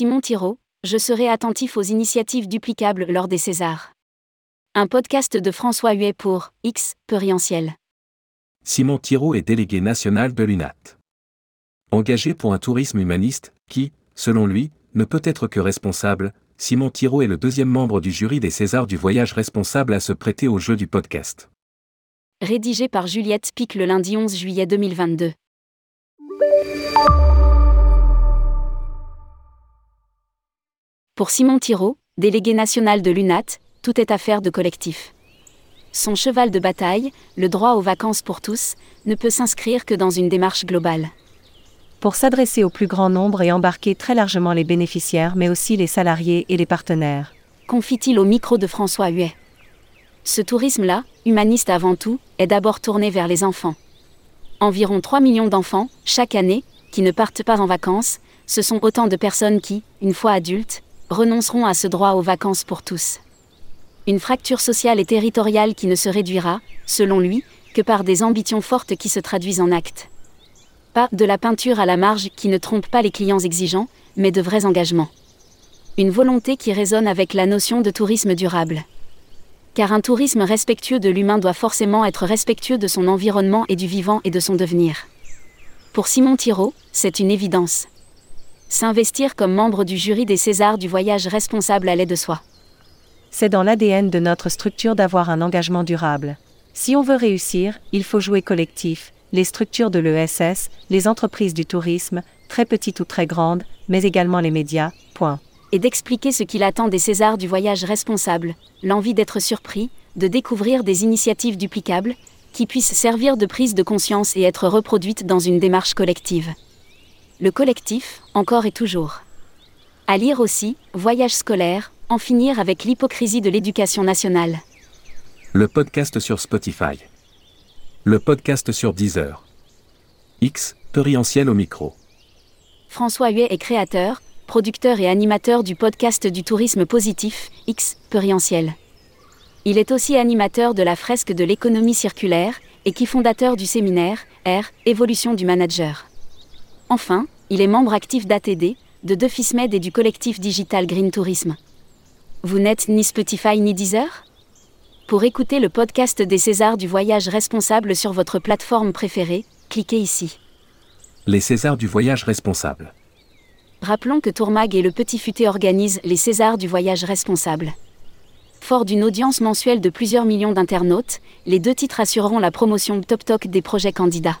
Simon Thiraud, je serai attentif aux initiatives duplicables lors des Césars. Un podcast de François Huet pour X, Perientiel. Simon Thiraud est délégué national de l'UNAT. Engagé pour un tourisme humaniste, qui, selon lui, ne peut être que responsable, Simon Thiraud est le deuxième membre du jury des Césars du voyage responsable à se prêter au jeu du podcast. Rédigé par Juliette Pic le lundi 11 juillet 2022. Pour Simon Thiraud, délégué national de l'UNAT, tout est affaire de collectif. Son cheval de bataille, le droit aux vacances pour tous, ne peut s'inscrire que dans une démarche globale. Pour s'adresser au plus grand nombre et embarquer très largement les bénéficiaires mais aussi les salariés et les partenaires. Confie-t-il au micro de François Huet. Ce tourisme-là, humaniste avant tout, est d'abord tourné vers les enfants. Environ 3 millions d'enfants, chaque année, qui ne partent pas en vacances, ce sont autant de personnes qui, une fois adultes, renonceront à ce droit aux vacances pour tous. Une fracture sociale et territoriale qui ne se réduira, selon lui, que par des ambitions fortes qui se traduisent en actes. Pas de la peinture à la marge qui ne trompe pas les clients exigeants, mais de vrais engagements. Une volonté qui résonne avec la notion de tourisme durable. Car un tourisme respectueux de l'humain doit forcément être respectueux de son environnement et du vivant et de son devenir. Pour Simon Thiraud, c'est une évidence. S'investir comme membre du jury des Césars du voyage responsable allait de soi. C'est dans l'ADN de notre structure d'avoir un engagement durable. Si on veut réussir, il faut jouer collectif, les structures de l'ESS, les entreprises du tourisme, très petites ou très grandes, mais également les médias, point. Et d'expliquer ce qu'il attend des Césars du voyage responsable, l'envie d'être surpris, de découvrir des initiatives duplicables, qui puissent servir de prise de conscience et être reproduites dans une démarche collective le collectif, encore et toujours. À lire aussi, Voyage scolaire, en finir avec l'hypocrisie de l'éducation nationale. Le podcast sur Spotify. Le podcast sur Deezer. X, Perientiel au micro. François Huet est créateur, producteur et animateur du podcast du tourisme positif, X, Perientiel. Il est aussi animateur de la fresque de l'économie circulaire, et qui fondateur du séminaire, R, Évolution du manager. Enfin, il est membre actif d'ATD, de Defismed et du collectif digital Green Tourisme. Vous n'êtes ni Spotify ni Deezer? Pour écouter le podcast des Césars du voyage responsable sur votre plateforme préférée, cliquez ici. Les Césars du voyage responsable. Rappelons que Tourmag et le Petit Futé organisent les Césars du voyage responsable. Fort d'une audience mensuelle de plusieurs millions d'internautes, les deux titres assureront la promotion top-toc des projets candidats.